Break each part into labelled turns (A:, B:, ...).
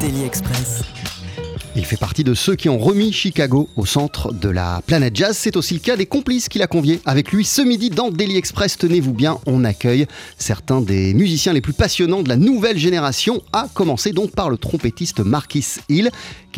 A: Daily Express.
B: Il fait partie de ceux qui ont remis Chicago au centre de la planète jazz. C'est aussi le cas des complices qu'il a conviés avec lui ce midi dans Daily Express. Tenez-vous bien, on accueille certains des musiciens les plus passionnants de la nouvelle génération, à commencer donc par le trompettiste Marquis Hill,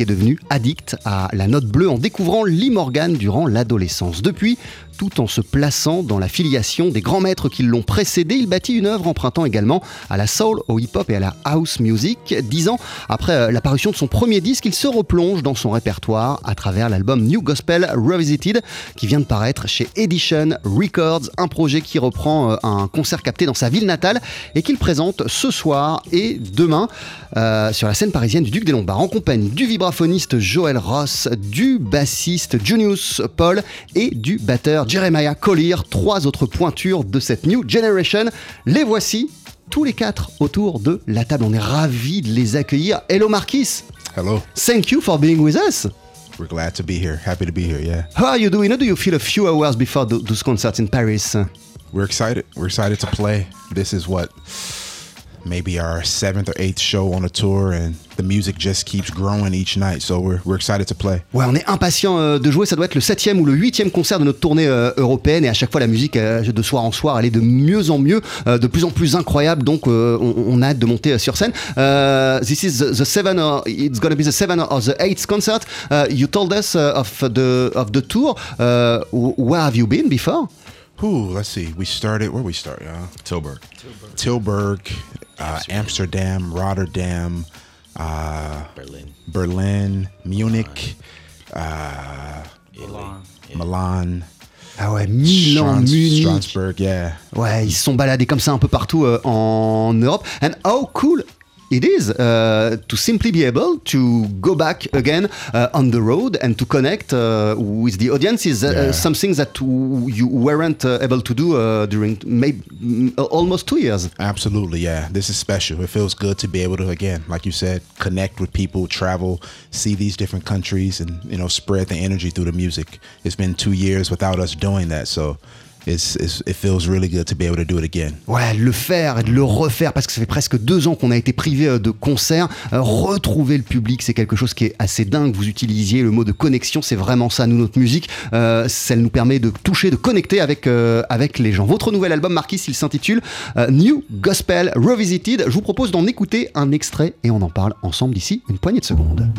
B: est devenu addict à la note bleue en découvrant Lee Morgan durant l'adolescence. Depuis, tout en se plaçant dans la filiation des grands maîtres qui l'ont précédé, il bâtit une œuvre empruntant également à la soul, au hip-hop et à la house music. Dix ans après euh, la parution de son premier disque, il se replonge dans son répertoire à travers l'album New Gospel Revisited qui vient de paraître chez Edition Records, un projet qui reprend euh, un concert capté dans sa ville natale et qu'il présente ce soir et demain euh, sur la scène parisienne du Duc des Lombards en compagnie du vibraphoniste Joël Ross, du bassiste Junius Paul et du batteur Jeremiah Collier, trois autres pointures de cette New Generation. Les voici tous les quatre autour de la table. On est ravis de les accueillir. Hello Marquis.
C: Hello.
B: Thank you for being with us.
C: We're glad to be here. Happy to be here. Yeah.
B: How are you doing? How do you feel a few hours before th- those concerts in Paris?
C: We're excited. We're excited to play. This is what maybe our seventh or eighth show on a tour, and the music just keeps growing each night. So we're, we're excited to play.
B: Ouais, on est impatient euh, de jouer. Ça doit être le septième ou le huitième concert de notre tournée euh, européenne. Et à chaque fois, la musique, euh, de soir en soir, elle est de mieux en mieux, euh, de plus en plus incroyable. Donc, euh, on, on a hâte de monter euh, sur scène. Euh, this is the, the seven, or it's going to be the seven or the eighth concert. Uh, you told us uh, of the of the tour. Uh, where have you been before?
C: Ooh, let's see. We started where we start, y'all? Tilburg. Tilburg, uh, Amsterdam, Rotterdam, uh,
D: Berlin.
C: Berlin, Munich, uh, Milan,
B: Ah ouais, Milan,
C: Strans-
B: Munich.
C: Strasbourg. Yeah.
B: Ouais, ils se sont baladés comme ça un peu partout euh, en Europe. And how cool it is uh, to simply be able to go back again uh, on the road and to connect uh, with the audience is uh,
C: Yeah.
B: something that w- you weren't uh, able to do uh, during maybe almost two years.
C: Absolutely, yeah. This is special. It feels good to be able to, again, like you said, connect with people, travel, see these different countries, and you know, spread the energy through the music. It's been two years without us doing that, so it's, it's it feels really good to be able to do it again.
B: Ouais, le faire et de le refaire parce que ça fait presque deux ans qu'on a été privé euh, de concerts. Euh, retrouver le public, c'est quelque chose qui est assez dingue. Vous utilisiez le mot de connexion, c'est vraiment ça. Nous, notre musique, euh, nous permet de toucher, de connecter avec, euh, avec les gens. Votre nouvel album, Marquis, il s'intitule New Gospel Revisited. Je vous propose d'en écouter un extrait et on en parle ensemble d'ici une poignée de secondes.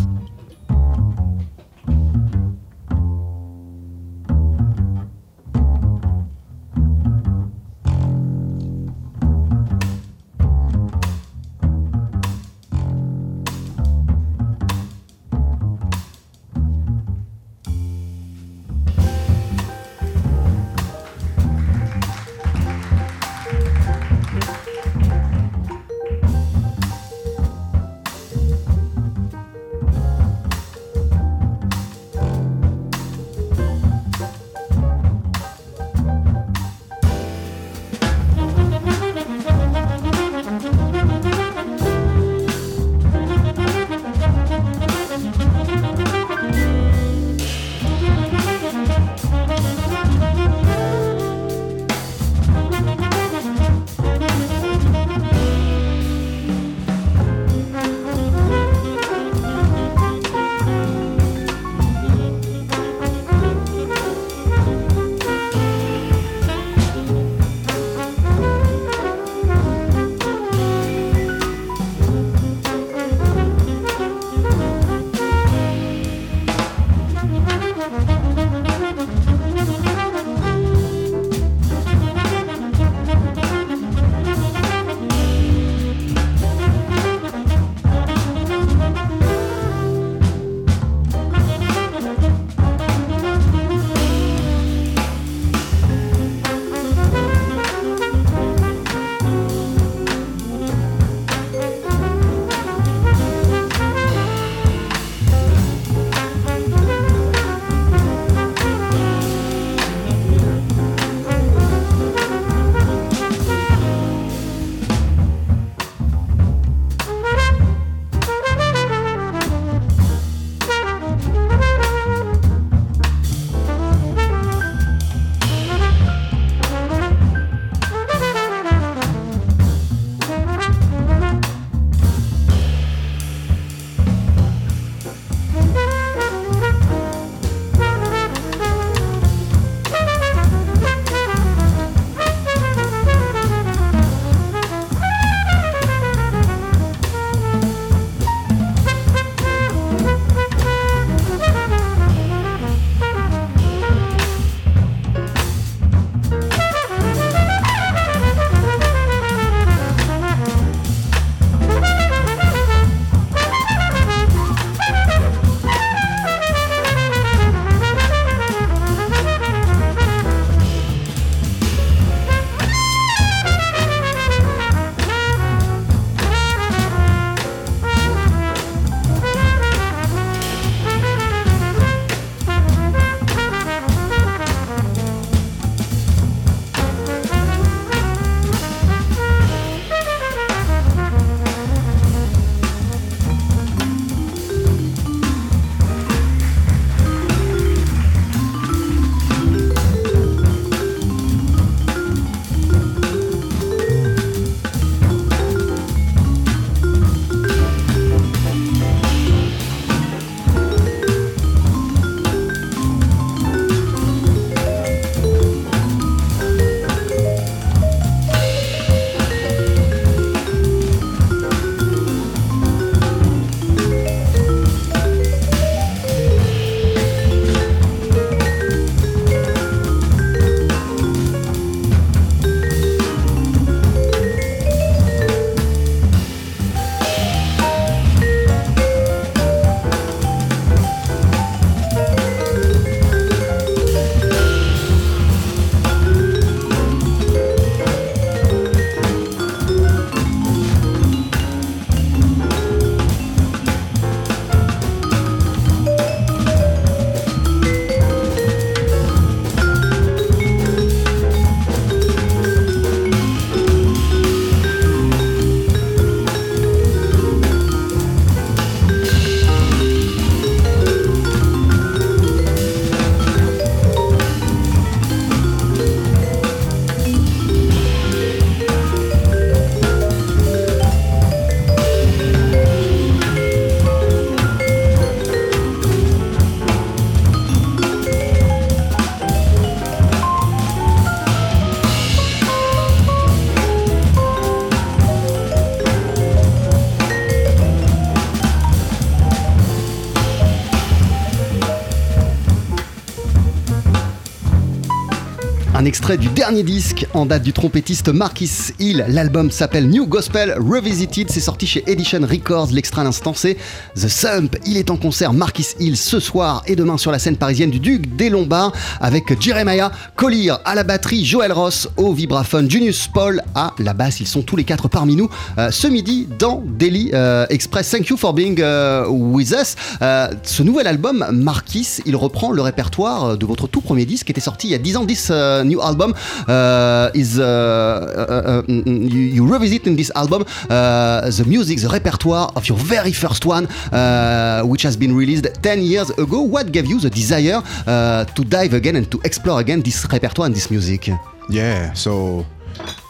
B: Un extrait du dernier disque en date du trompettiste Marquis Hill. L'album s'appelle New Gospel Revisited. C'est sorti chez Edition Records. L'extrait à l'instant, c'est The Sump. Il est en concert Marquis Hill ce soir et demain sur la scène parisienne du Duc des Lombards avec Jeremiah Collier à la batterie, Joel Ross au vibraphone, Junius Paul à la basse. Ils sont tous les quatre parmi nous euh, ce midi dans Daily euh, Express. Thank you for being uh, with us. Euh, ce nouvel album, Marquis, il reprend le répertoire de votre tout premier disque qui était sorti il y a 10 ans. This uh, new album uh, is uh, uh, you, you revisit in this album uh, the music, the repertoire of your very first one, uh, which has been released 10 years ago. What gave you the desire uh, to dive again and to explore again this repertoire and this music?
C: Yeah, so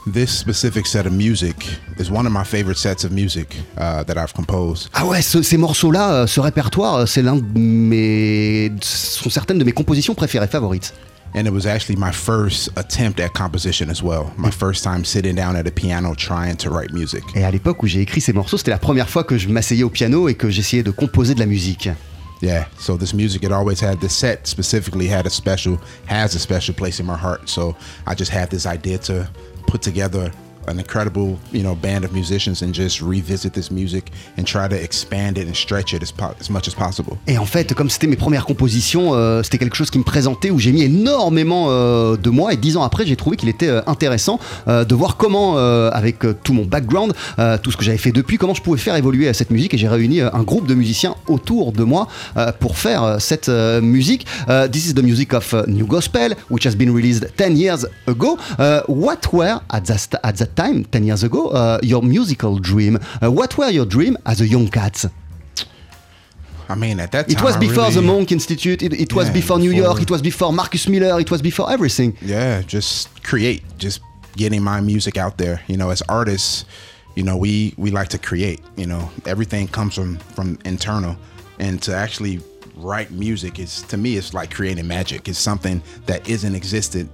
C: this specific set of music is one of my favorite sets of music uh, that I've composed.
B: Ah ouais, ce- ces morceaux-là, euh, ce répertoire, euh, c'est l'un de mes, sont certaines de mes compositions préférées, favorites.
C: And it was actually my first attempt at composition as well. My first time sitting down at a piano trying to write music.
B: Et à l'époque où j'ai écrit ces morceaux, c'était la première fois que je m'asseyais au piano et que j'essayais de composer de la musique.
C: Yeah, so this music it always had the set specifically had a special has a special place in my heart. So I just had this idea to put together an incredible, you know, band of musicians and just revisit this music and try to expand it and stretch it as, po- as much as possible.
B: Et en fait, comme c'était mes premières compositions, euh, c'était quelque chose qui me présentait où j'ai mis énormément euh, de mois. Et dix ans après, j'ai trouvé qu'il était euh, intéressant de voir comment, avec tout mon background, tout ce que j'avais fait depuis, comment je pouvais faire évoluer cette musique. Et j'ai réuni un groupe de musiciens autour de moi pour faire cette musique. This is the music of New Gospel, which has been released 10 years ago. What were at at that time, 10 years ago, uh, your musical dream? Uh, what were your dream as a young cat?
C: I mean, at that time,
B: It was before the Monk Institute. It, it was
C: Yeah,
B: before New
C: before-
B: York. It was before Marcus Miller. It was before everything.
C: yeah just create just getting my music out there you know as artists you know we we like to create you know everything comes from from internal and to actually write music is to me it's like creating magic it's something that isn't existed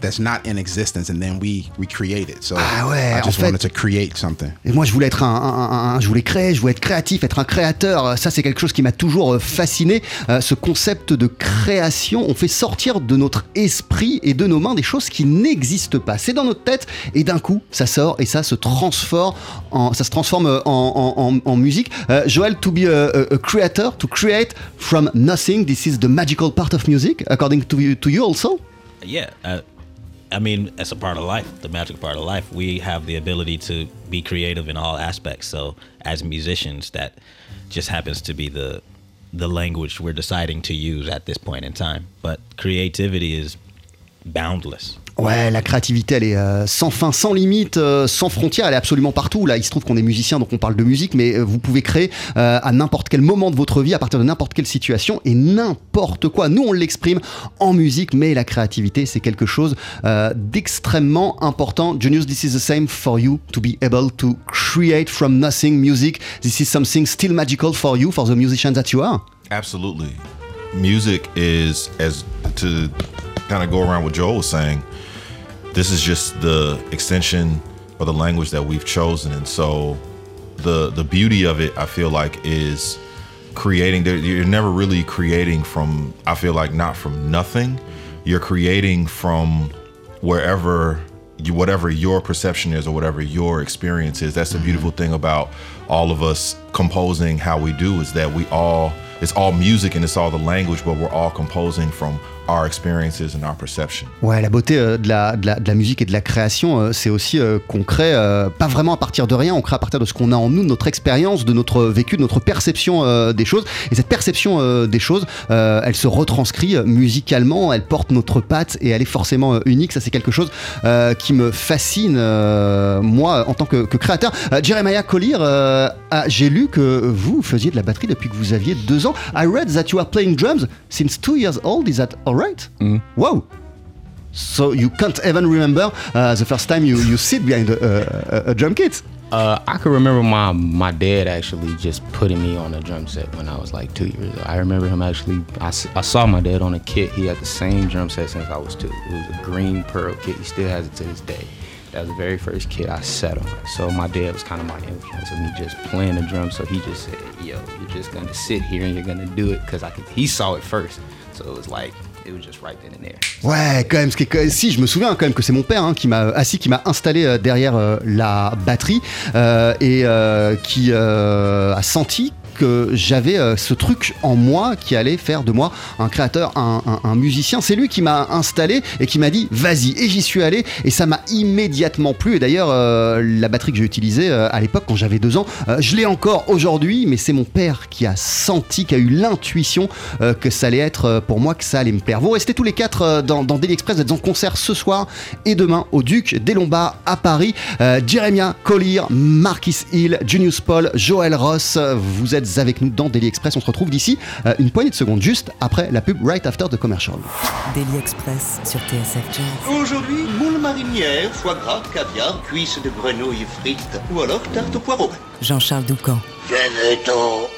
C: that's not in existence and then we we create it so
B: Ah ouais,
C: i
B: en
C: just
B: fait-
C: wanted to create something
B: Et moi, je voulais être un, un- un- un- je voulais créer, je voulais être créatif, être un créateur. Ça, c'est quelque chose qui m'a toujours euh, fasciné. Euh, ce concept de création, on fait sortir de notre esprit et de nos mains des choses qui n'existent pas. C'est dans notre tête et d'un coup, ça sort et ça se transforme en, ça se transforme euh, en, en- en- en musique. Euh, Joël, to be a, a- a creator, to create from nothing, this is the magical part of music, according to you, to you also?
E: Yeah, uh, I mean, it's a part of life, the magic part of life. We have the ability to be creative in all aspects. So, as musicians, that just happens to be the the language we're deciding to use at this point in time. But creativity is boundless.
B: Ouais, la créativité, elle est euh, sans fin, sans limite, euh, sans frontières, elle est absolument partout. Là, il se trouve qu'on est musicien, donc on parle de musique, mais euh, vous pouvez créer à n'importe quel moment de votre vie, à partir de n'importe quelle situation et n'importe quoi. Nous, on l'exprime en musique, mais la créativité, c'est quelque chose d'extrêmement important. Junius, this is the same for you to be able to create from nothing music. This is something still magical for you, for the musician that you are.
F: Absolutely. Music is as to kind of go around what Joel was saying. This is just the extension or the language that we've chosen, and so the the beauty of it, I feel like, is creating. You're never really creating from. I feel like not from nothing. You're creating from wherever you, whatever your perception is or whatever your experience is. That's the beautiful thing about all of us composing how we do is that we all it's all music and it's all the language, but we're all composing from our experiences and our perception.
B: Ouais, la beauté euh, de, la, de, la, musique et de la création, euh, c'est aussi euh, qu'on crée euh, pas vraiment à partir de rien, on crée à partir de ce qu'on a en nous, de notre expérience, de notre vécu, de notre perception des choses. Et cette perception des choses, elle se retranscrit musicalement, elle porte notre patte et elle est forcément unique. Ça, c'est quelque chose qui me fascine, moi, en tant que, que créateur. Jeremiah Collier, euh, ah, j'ai lu que vous faisiez de la batterie depuis que vous aviez deux ans. I read that you are playing drums since two years old. Is that alright? Wow. So you can't even remember uh, the first time you, you sit behind a, a, a drum kit.
G: Uh, I can remember my my dad actually just putting me on a drum set when I was like two years old. I remember him actually. I, I saw my dad on a kit. He had the same drum set since I was two. It was a green pearl kit. He still has it to this day. Was the very first kit I on. So my dad was kind of my influence of me just playing the drum. So he just said, "Yo, you're just gonna sit here and you're gonna do it," because I could. He saw it first, so it was like.
B: Ouais, quand même, si je me souviens quand même que c'est mon père hein, qui m'a assis, qui m'a installé euh, derrière euh, la batterie euh, et euh, qui euh, a senti que j'avais euh, ce truc en moi qui allait faire de moi un créateur, un, musicien. C'est lui qui m'a installé et qui m'a dit vas-y. Et j'y suis allé et ça m'a immédiatement plu. Et d'ailleurs, euh, la batterie que j'ai utilisée euh, à l'époque quand j'avais deux ans, je l'ai encore aujourd'hui, mais c'est mon père qui a senti, qui a eu l'intuition que ça allait être pour moi, que ça allait me plaire. Vous restez tous les quatre dans, Daily Express, vous êtes en concert ce soir et demain au Duc des Lombards à Paris. Jeremia Collier, Marquis Hill, Junius Paul, Joël Ross, vous êtes avec nous dans Daily Express. On se retrouve d'ici euh, une poignée de secondes, juste après la pub Right After the Commercial.
A: Daily Express sur TSF Jazz.
H: Aujourd'hui, moule marinière, foie gras, caviar, cuisses de grenouille frites ou alors tarte au poireau.
A: Jean-Charles Doucan.
H: Venez-t'en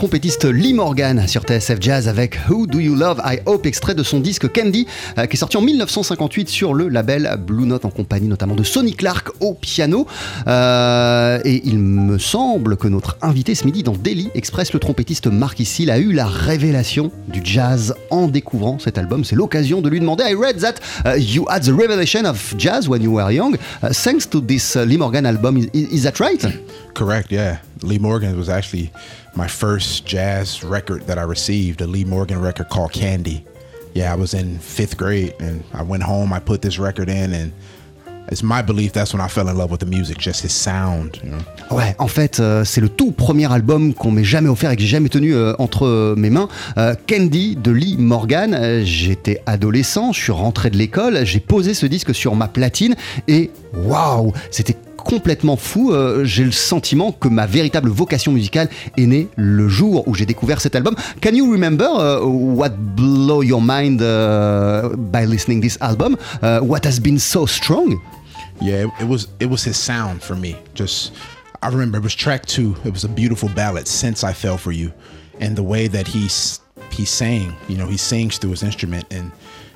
B: trompettiste Lee Morgan sur TSF Jazz avec Who Do You Love? I Hope, extrait de son disque Candy, euh, qui est sorti en 1958 sur le label Blue Note en compagnie notamment de Sonny Clark au piano. Euh, et il me semble que notre invité ce midi dans Daily Express, le trompettiste Mark Hill, a eu la révélation du jazz en découvrant cet album. C'est l'occasion de lui demander I read that uh, you had the revelation of jazz when you were young, uh, thanks to this uh, Lee Morgan album. Is that right?
C: Correct, yeah. Lee Morgan was actually my first jazz record that I received, a Lee Morgan record called Candy. Yeah, I was in fifth grade and I went home, I put this record in, and it's my belief that's when I fell in love with the music, just his sound, you know?
B: Ouais, en fait, euh, c'est le tout premier album qu'on m'ait jamais offert et que j'ai jamais tenu euh, entre euh, mes mains. Candy de Lee Morgan. J'étais adolescent, je suis rentré de l'école, j'ai posé ce disque sur ma platine et waouh, c'était complètement fou. Euh, j'ai le sentiment que ma véritable vocation musicale est née le jour où j'ai découvert cet album. Can you remember uh, what blow your mind uh, by listening this album? Uh, what has been so strong?
C: Yeah, it, it was it was his sound for me. Just I remember it was track two. It was a beautiful ballad, "Since I Fell for You," and the way that he he sang. You know, he sings through his instrument, and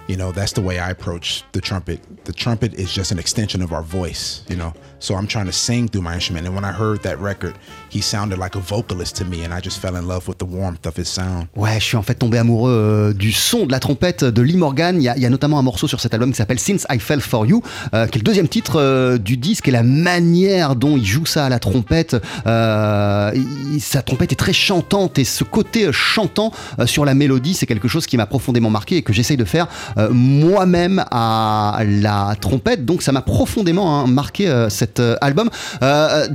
C: you know, that's the way I approach the trumpet. The trumpet is just an extension of our voice, you know. So I'm trying to sing through my instrument. And when I heard that record, he sounded like a vocalist to me, and I just fell in love with the warmth of his sound.
B: Ouais, je suis en fait tombé amoureux euh, du son de la trompette de Lee Morgan. Il y, a, il y a notamment un morceau sur cet album qui s'appelle Since I Fell for You, euh, qui est le deuxième titre euh, du disque et la manière dont il joue ça à la trompette. euh, il- sa trompette est très chantante et ce côté chantant euh, sur la mélodie, c'est quelque chose qui m'a profondément marqué et que j'essaye de faire euh, moi-même à la trompette. Donc ça m'a profondément hein, marqué euh, cet euh, album.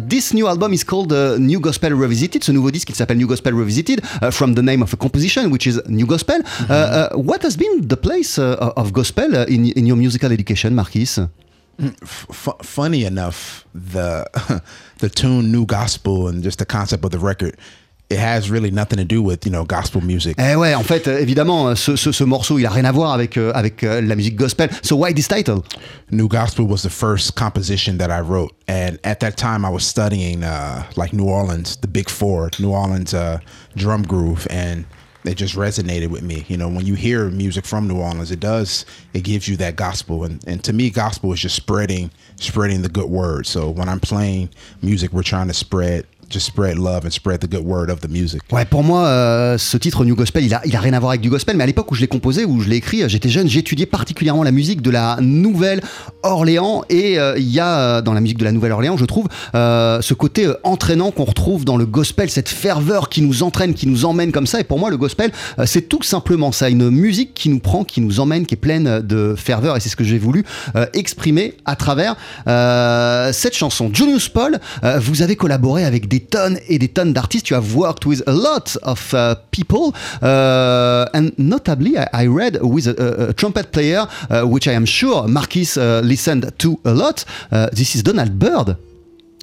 B: This new album is called uh, New Gospel Revisited. Ce nouveau disque il s'appelle New Gospel Revisited uh, from the name of a composition which is New Gospel. Uh, what has been the place of gospel uh, in, in your musical education, Marquis?
C: F- funny enough, the the tune "New Gospel" and just the concept of the record, it has really nothing to do with you know gospel music.
B: Eh ouais, en fait, euh, évidemment, ce, ce, ce morceau, il a rien à voir avec, euh, avec euh, la musique gospel. So why this title?
C: New Gospel was the first composition that I wrote, and at that time I was studying uh, like New Orleans, the Big Four, New Orleans uh, drum groove, and it just resonated with me. You know, when you hear music from New Orleans, it does it gives you that gospel, and and to me, gospel is just spreading spreading the good word. So when I'm playing music, we're trying to spread just spread love and spread the good word of the music.
B: Ouais, pour moi, euh, ce titre New Gospel, il a, il a rien à voir avec du gospel, mais à l'époque où je l'ai composé, où je l'ai écrit, euh, j'étais jeune, j'étudiais particulièrement la musique de la Nouvelle-Orléans, et euh, il y a dans la musique de la Nouvelle-Orléans, je trouve, ce côté entraînant qu'on retrouve dans le gospel, cette ferveur qui nous entraîne, qui nous emmène comme ça, et pour moi, le gospel, c'est tout simplement ça, une musique qui nous prend, qui nous emmène, qui est pleine de ferveur, et c'est ce que j'ai voulu exprimer à travers cette chanson. Junius Paul, vous avez collaboré avec des tonnes et des tonnes d'artistes. You have worked with a lot of uh, people, uh, and notably, I, I read with a, a- a trumpet player, uh, which I am sure Marquis uh, listened to a lot. Uh, this is Donald Byrd.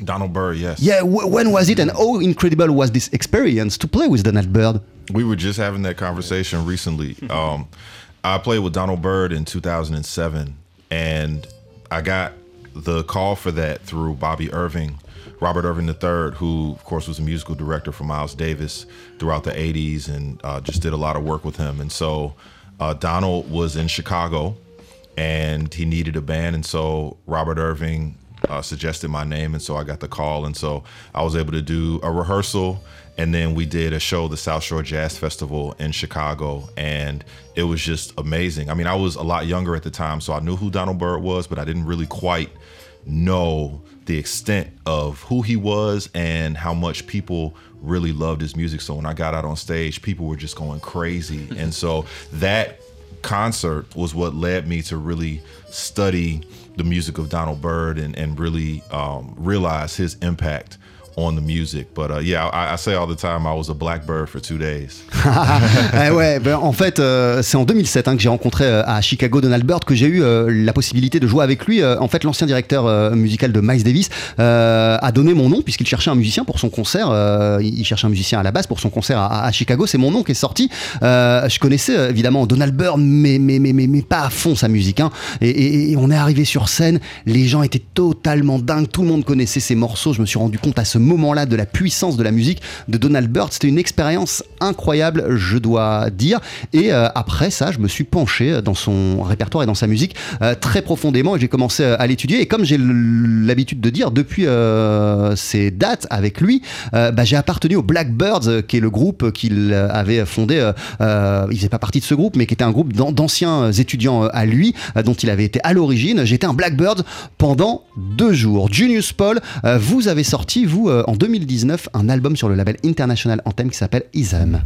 F: Donald Byrd, yes.
B: Yeah, when was it, and how incredible was this experience to play with Donald Byrd?
F: We were just having that conversation recently. Um, I played with Donald Byrd in 2007, and I got the call for that through Bobby Irving, Robert Irving III, who, of course, was a musical director for Miles Davis throughout the 80s and uh, just did a lot of work with him. And so uh, Donald was in Chicago and he needed a band. And so Robert Irving uh, suggested my name, and so I got the call, and so I was able to do a rehearsal, and then we did a show, the South Shore Jazz Festival in Chicago, and it was just amazing. I mean, I was a lot younger at the time, so I knew who Donald Byrd was, but I didn't really quite know the extent of who he was and how much people really loved his music. So when I got out on stage, people were just going crazy, and so that concert was what led me to really study the music of Donald Byrd and, and really um, realize his impact on the music. But uh, yeah, I, I say all the time I was a blackbird for two days.
B: Eh ouais, ben, en fait, euh, c'est en 2007 hein, que j'ai rencontré euh, à Chicago Donald Byrd, que j'ai eu euh, la possibilité de jouer avec lui. En fait, l'ancien directeur musical de Miles Davis a donné mon nom puisqu'il cherchait un musicien pour son concert. Il cherchait un musicien à la base pour son concert à, Chicago. C'est mon nom qui est sorti. Je connaissais évidemment Donald Byrd, mais, mais, mais, mais, mais pas à fond sa musique. hein. Et, on est arrivé sur scène, les gens étaient totalement dingues. Tout le monde connaissait ses morceaux. Je me suis rendu compte à ce moment-là de la puissance de la musique de Donald Byrd. C'était une expérience incroyable, je dois dire. Et euh, après ça, je me suis penché dans son répertoire et dans sa musique euh, très profondément et j'ai commencé euh, à l'étudier. Et comme j'ai l'habitude de dire depuis euh, ces dates avec lui, euh, bah, j'ai appartenu au Blackbirds, euh, qui est le groupe qu'il euh, avait fondé. euh, euh, il faisait pas partie de ce groupe, mais qui était un groupe d'an- d'anciens étudiants euh, à lui, euh, dont il avait été à l'origine. J'étais un Blackbird pendant deux jours. Junius Paul, euh, vous avez sorti, vous, euh, en 2019, un album sur le label International Anthem qui s'appelle Isam.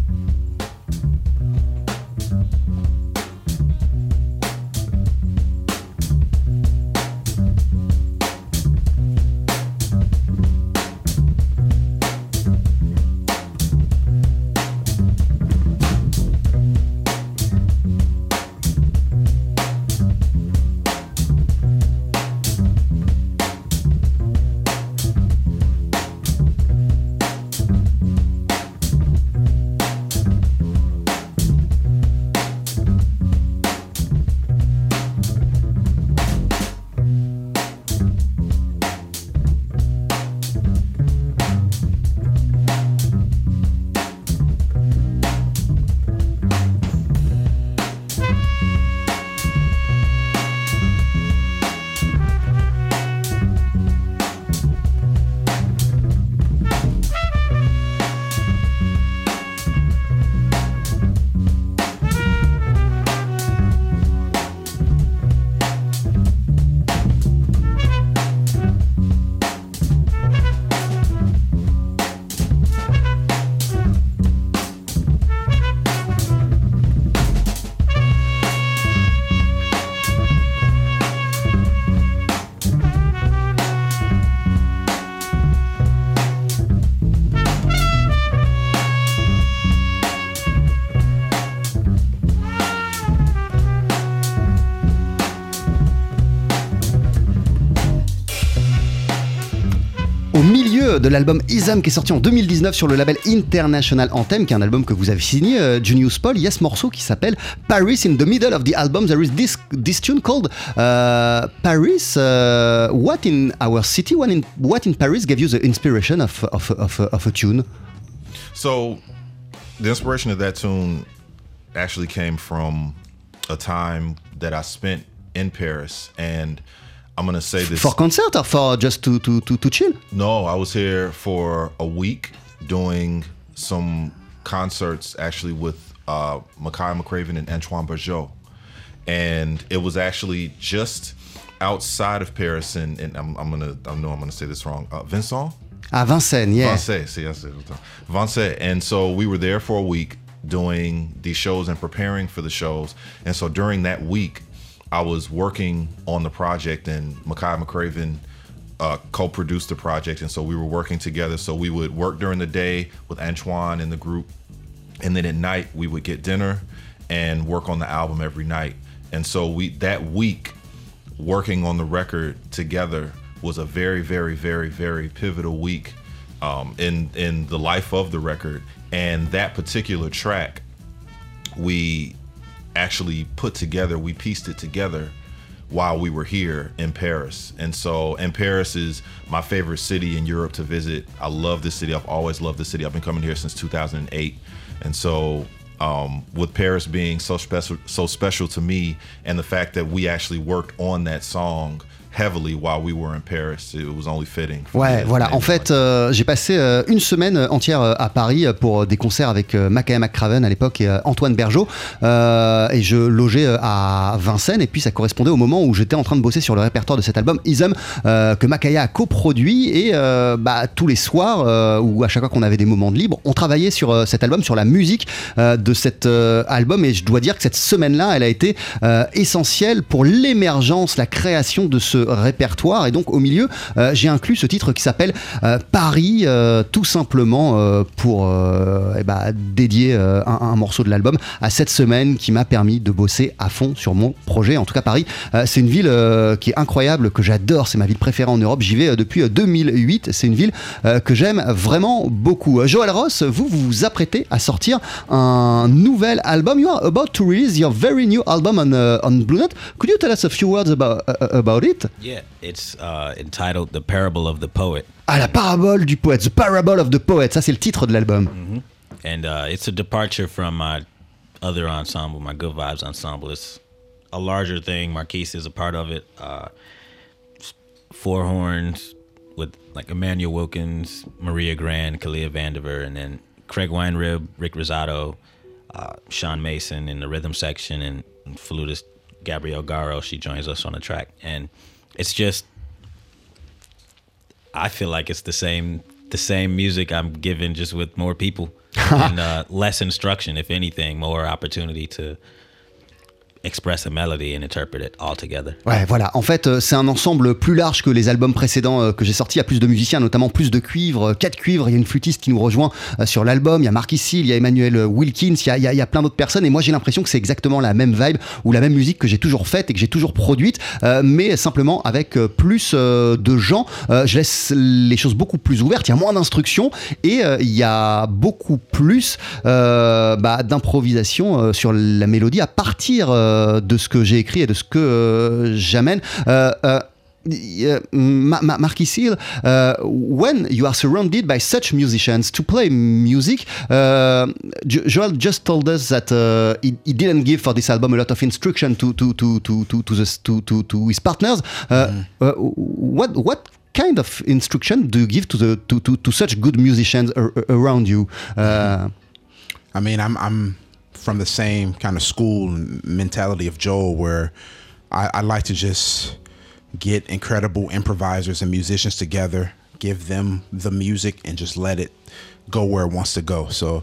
B: De l'album Ism qui est sorti en 2019 sur le label International Anthem, qui est un album que vous avez signé, euh, Junius Paul. Il y a ce morceau qui s'appelle Paris. In the middle of the album, there is this, this tune called uh, Paris. Uh, what in our city, what in, what in Paris gave you the inspiration of, of, of, of a tune?
F: So, the inspiration of that tune actually came from a time that I spent in Paris, and I'm gonna say this
B: For concert or for just to, to, to, to chill?
F: No, I was here for a week doing some concerts actually with uh, Makai McCraven and Antoine Bergeau. And it was actually just outside of Paris, and, and I'm, I'm gonna, I know I'm gonna say this wrong. Uh, Vincent?
B: À Vincennes, yeah.
F: Vincennes, see, I said it. Vincennes. And so we were there for a week doing these shows and preparing for the shows. And so during that week, I was working on the project, and Makai McCraven uh, co-produced the project, and so we were working together. So we would work during the day with Antoine and the group, and then at night we would get dinner and work on the album every night. And so we that week working on the record together was a very, very, very, very pivotal week um, in in the life of the record. And that particular track, we actually put together, we pieced it together while we were here in Paris. And so, and Paris is my favorite city in Europe to visit. I love this city. I've always loved this city. I've been coming here since 2008. And so, um, with Paris being so special, so special to me, and the fact that we actually worked on that song heavily while we were in Paris. It was only fitting.
B: Ouais, voilà. En fait, euh, j'ai passé euh, une semaine entière euh, à Paris pour des concerts avec euh, Makaya McCraven à l'époque et Antoine Bergeau. Et je logeais à Vincennes. Et puis, ça correspondait au moment où j'étais en train de bosser sur le répertoire de cet album Ism que Makaya a coproduit. Et bah, tous les soirs, ou à chaque fois qu'on avait des moments de libre, on travaillait sur cet album, sur la musique de cet album. Et je dois dire que cette semaine-là, elle a été essentielle pour l'émergence, la création de ce répertoire. Et donc au milieu, euh, j'ai inclus ce titre qui s'appelle euh, Paris, euh, tout simplement pour eh ben, dédier un, morceau de l'album à cette semaine qui m'a permis de bosser à fond sur mon projet. En tout cas, Paris, c'est une ville qui est incroyable, que j'adore. C'est ma ville préférée en Europe. J'y vais depuis 2008. C'est une ville que j'aime vraiment beaucoup. Joël Ross, vous vous apprêtez à sortir un nouvel album. You are about to release your very new album on, uh, Blue Note. Could you tell us a few words about, uh, about it?
E: Yeah, it's uh, entitled The Parable of the Poet.
B: Ah, la parabole du poète, The Parable of the Poet, ça c'est le titre de l'album.
E: Mm -hmm. And uh, it's a departure from my other ensemble, my Good Vibes ensemble. It's a larger thing. Marquise is a part of it. Uh, four horns with like Emmanuel Wilkins, Maria Grand, Kalia Vandiver, and then Craig Weinrib, Rick Rosado, uh, Sean Mason in the rhythm section, and, and flutist Gabrielle Garo. She joins us on the track, and it's just I feel like it's the same the same music I'm given just with more people and uh, less instruction, if anything, more opportunity to express a melody and interpret it all together.
B: Ouais, voilà. En fait, euh, c'est un ensemble plus large que les albums précédents euh, que j'ai sortis. Il y a plus de musiciens, notamment plus de cuivres, euh, quatre cuivres. Il y a une flûtiste qui nous rejoint sur l'album. Il y a Mark Seal, il y a Emmanuel Wilkins, il y a, il y a, plein d'autres personnes. Et moi, j'ai l'impression que c'est exactement la même vibe ou la même musique que j'ai toujours faite et que j'ai toujours produite, mais simplement avec plus de gens. je laisse les choses beaucoup plus ouvertes. Il y a moins d'instructions et il y a beaucoup plus bah, d'improvisation sur la mélodie à partir de ce que j'ai écrit et de ce que euh, j'amène. Euh, uh, uh, when you are surrounded by such musicians to play music, uh, Joel just told us that uh, he, he, didn't give for this album a lot of instruction to to to to to to, the, to, to, to his partners. Mm. what what kind of instruction do you give to the to to, to such good musicians around you?
C: I mean, I'm I'm from the same kind of school mentality of Joel, where I, I like to just get incredible improvisers and musicians together, give them the music, and just let it go where it wants to go. So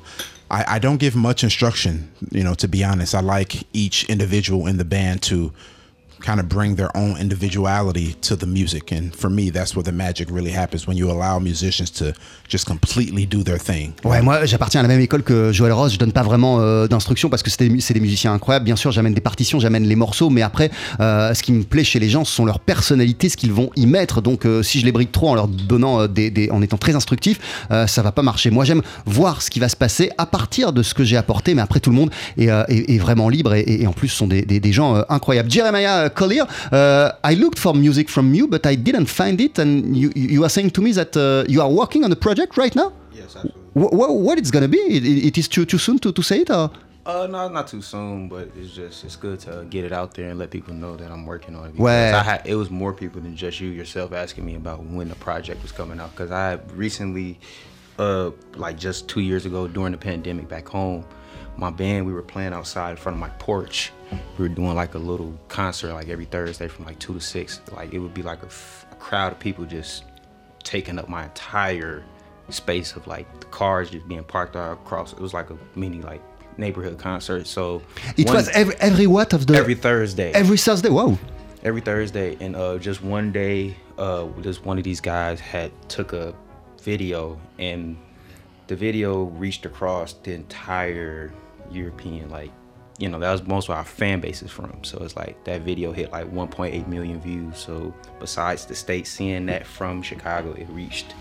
C: I, I, don't give much instruction, you know, to be honest. I like each individual in the band to kind of bring their own individuality to the music. And for me, that's where the magic really happens when you allow musicians to just completely do their thing.
B: Ouais, moi j'appartiens à la même école que Joël Ross. Je donne pas vraiment euh, d'instructions parce que c'est des, musiciens incroyables. Bien sûr, j'amène des partitions, j'amène les morceaux, mais après, euh, ce qui me plaît chez les gens, ce sont leurs personnalités, ce qu'ils vont y mettre. Donc, euh, si je les brique trop en leur donnant euh, des, en étant très instructif, ça va pas marcher. Moi, j'aime voir ce qui va se passer à partir de ce que j'ai apporté, mais après, tout le monde est, vraiment libre et, en plus, ce sont des, gens incroyables. Jeremiah Collier, uh, I looked for music from you, but I didn't find it, and you, you are saying to me that uh, you are working on a project right now.
G: Yes, absolutely.
B: Wh- what it's gonna be? It, it is too too soon to, to say it. Or?
G: Uh, no, not too soon, but it's just it's good to get it out there and let people know that I'm working on it. Because
B: Ouais.
G: I had, it was more people than just you yourself asking me about when the project was coming out. Because I recently, uh, like just two years ago during the pandemic back home, my band we were playing outside in front of my porch. We were doing like a little concert like every Thursday from like two to six. Like it would be like a, f- a crowd of people just taking up my entire space of like the cars just being parked all across. It was like a mini like neighborhood concert. So
B: It
G: one-
B: was every every what of the
G: every Thursday.
B: every Thursday. Wow.
G: every Thursday, and uh, just one day, uh, just one of these guys had took a video, and the video reached across the entire European, like, you know, that was most of our fan base is from. So it's like that video hit like 1.8 million views. So besides the state seeing that from Chicago, it reached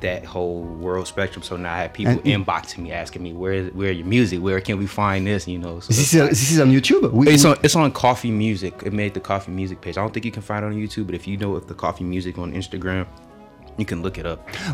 G: that whole world spectrum. So now I have people
B: And-
G: inboxing me asking me where where your music, where can we find this, you know? So
B: This is,
G: like-
B: this is on YouTube. We-
G: it's on it's on Coffee Music. It made the Coffee Music page. I don't think you can find it on YouTube, but if you know if the Coffee Music on Instagram,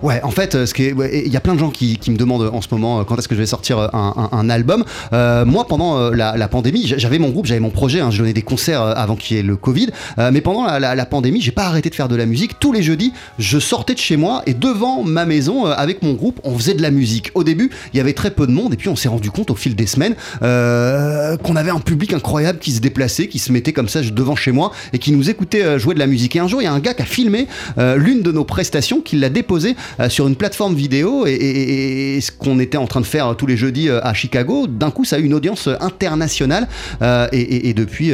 B: Ouais, en fait, euh, ce il y a plein de gens qui, qui me demandent en ce moment euh, quand est-ce que je vais sortir euh, un, un- album. Moi, pendant la, pandémie, j'avais mon groupe, j'avais mon projet, hein, je donnais des concerts avant qu'il y ait le Covid. Mais pendant la, la- la pandémie, j'ai pas arrêté de faire de la musique. Tous les jeudis, je sortais de chez moi et devant ma maison, avec mon groupe, on faisait de la musique. Au début, il y avait très peu de monde et puis on s'est rendu compte au fil des semaines qu'on avait un public incroyable qui se déplaçait, qui se mettait comme ça devant chez moi et qui nous écoutait jouer de la musique. Et un jour, il y a un gars qui a filmé l'une de nos prestations, qui l'a déposée euh, sur une plateforme vidéo et, ce qu'on était en train de faire tous les jeudis euh, à Chicago, d'un coup, ça a eu une audience internationale euh, et, depuis,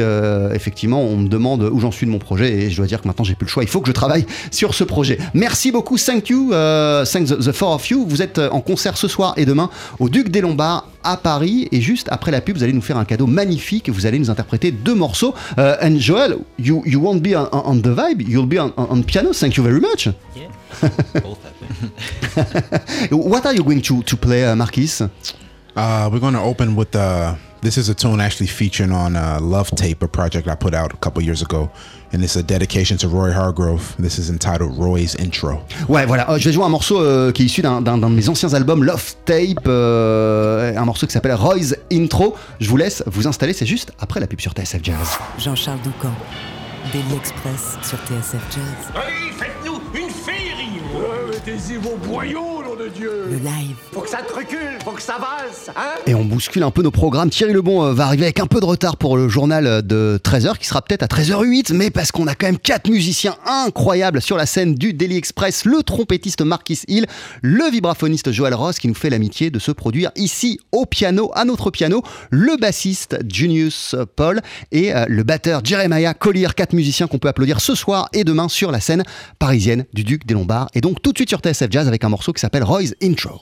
B: effectivement, on me demande où j'en suis de mon projet et je dois dire que maintenant, j'ai plus le choix. Il faut que je travaille sur ce projet. Merci beaucoup, thank you, thank the, four of you. Vous êtes en concert ce soir et demain au Duc des Lombards à Paris et juste après la pub, vous allez nous faire un cadeau magnifique. Vous allez nous interpréter deux morceaux. And Joel, you, you won't be on, the vibe, you'll be on, piano. Thank you very much.
E: Both, I think.
B: What are you going to, to play, uh, Marquis?
C: Uh, we're going to open with uh, this is a tune actually featuring on uh, Love Tape, a project I put out a couple years ago, and it's a dedication to Roy Hargrove. This is entitled Roy's Intro.
B: Ouais, voilà, euh, je vais jouer un morceau euh, qui est issu d'un de mes anciens albums, Love Tape, euh, un morceau qui s'appelle Roy's Intro. Je vous laisse vous installer, c'est juste après la pub sur TSF Jazz.
A: Jean-Charles Doucan. Daily Express sur TSF Jazz.
H: Allez,
I: Vos boyaux, nom de Dieu
A: Le live.
I: Faut que ça te recule, faut que ça valse, hein
B: Et on bouscule un peu nos programmes. Thierry Lebon euh, va arriver avec un peu de retard pour le journal euh, de 13h, qui sera peut-être à 13h08, mais parce qu'on a quand même quatre musiciens incroyables sur la scène du Daily Express, le trompettiste Marquis Hill, le vibraphoniste Joël Ross, qui nous fait l'amitié de se produire ici au piano, à notre piano, le bassiste Junius Paul et euh, le batteur Jeremiah Collier, quatre musiciens qu'on peut applaudir ce soir et demain sur la scène parisienne du Duc des Lombards. Et donc tout de suite sur TSF Jazz avec un morceau qui s'appelle Roy's Intro.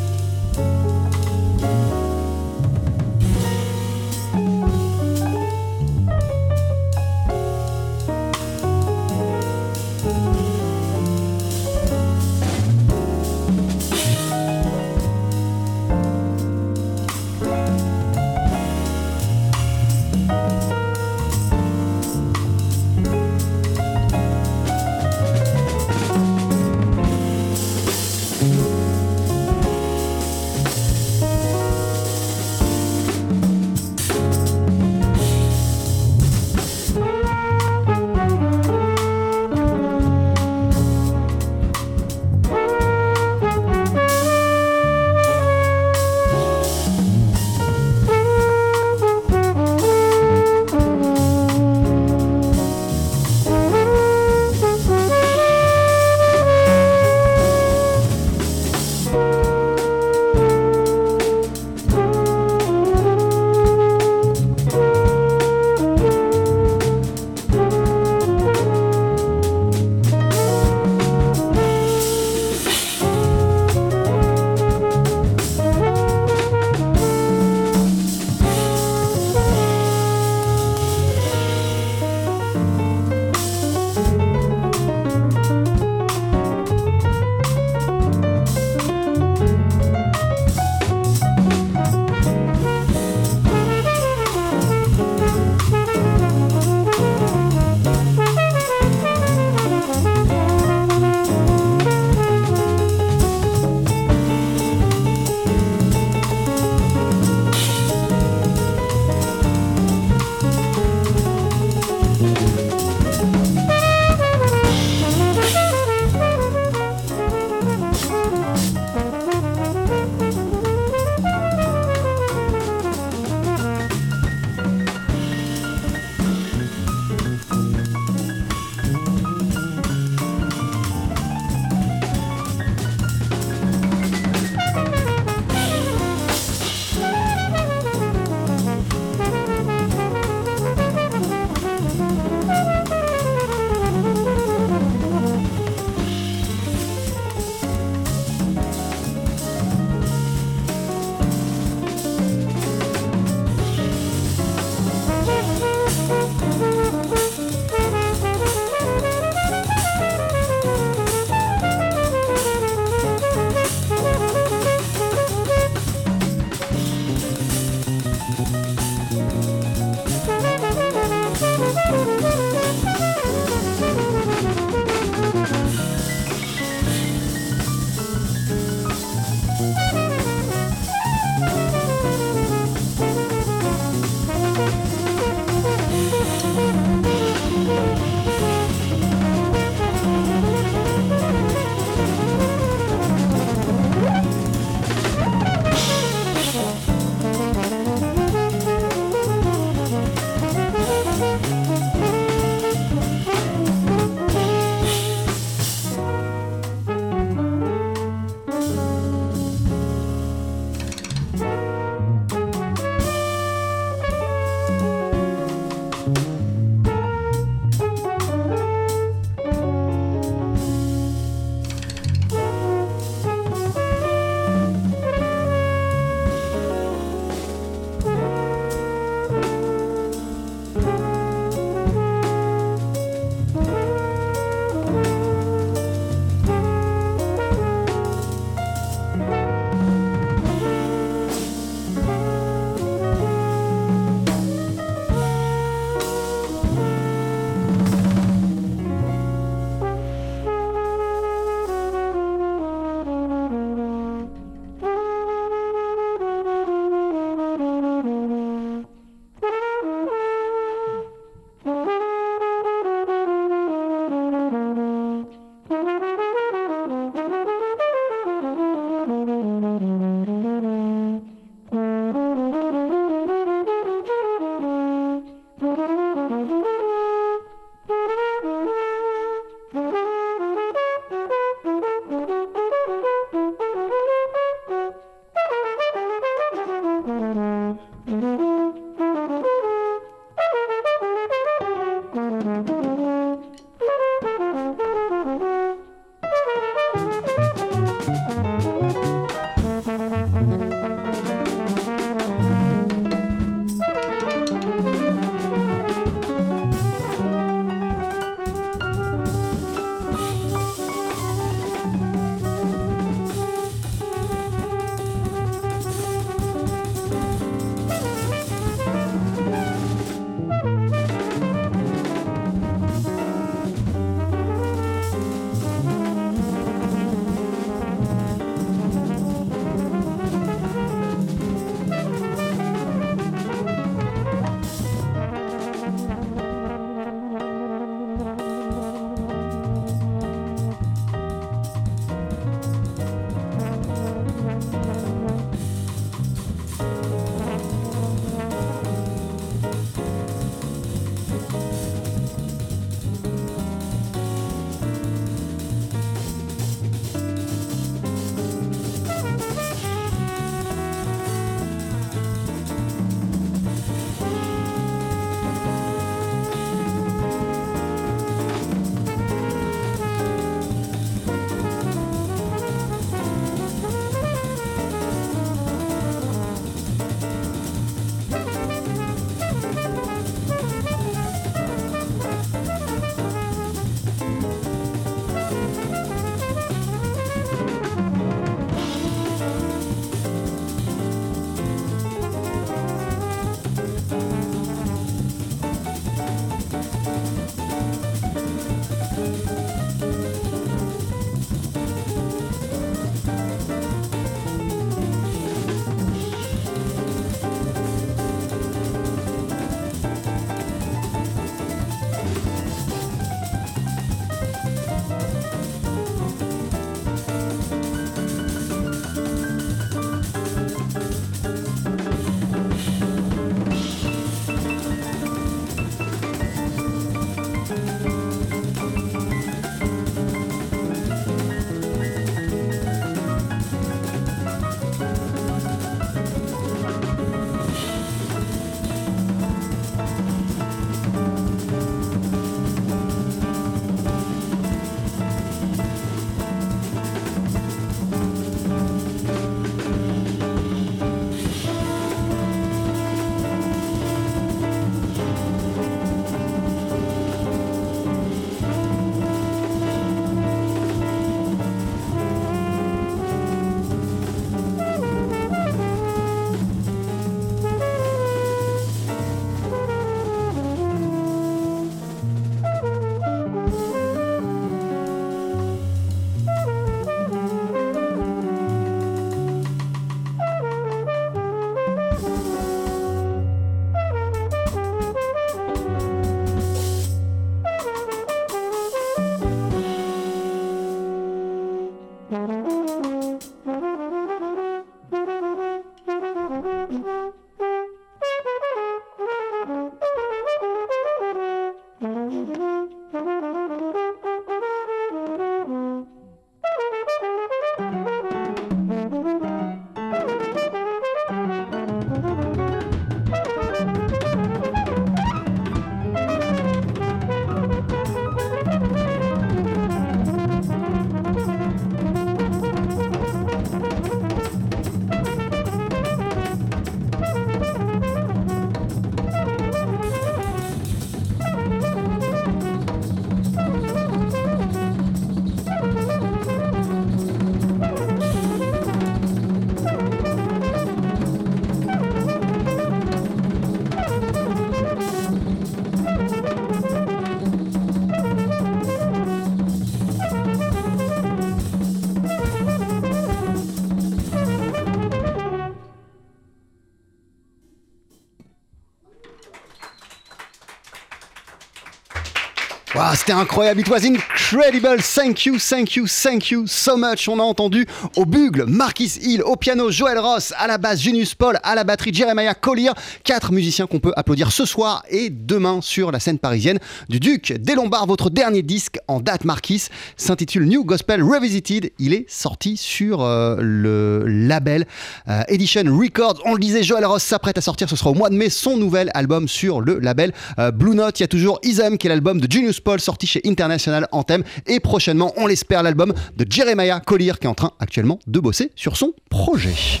B: C'était incroyable, it was incredible, thank you, thank you, thank you so much. On a entendu au bugle Marquis Hill, au piano Joel Ross, à la basse Junius Paul, à la batterie Jeremiah Collier, quatre musiciens qu'on peut applaudir ce soir et demain sur la scène parisienne du Duc des Lombards. Votre dernier disque en date Marquis s'intitule New Gospel Revisited. Il est sorti sur euh, le label euh, Edition Records. On le disait, Joel Ross s'apprête à sortir, ce sera au mois de mai, son nouvel album sur le label euh, Blue Note. Il y a toujours Ism qui est l'album de Junius Paul sorti chez International Anthem et prochainement, on l'espère, l'album de Jeremiah Collier qui est en train actuellement de bosser sur son projet.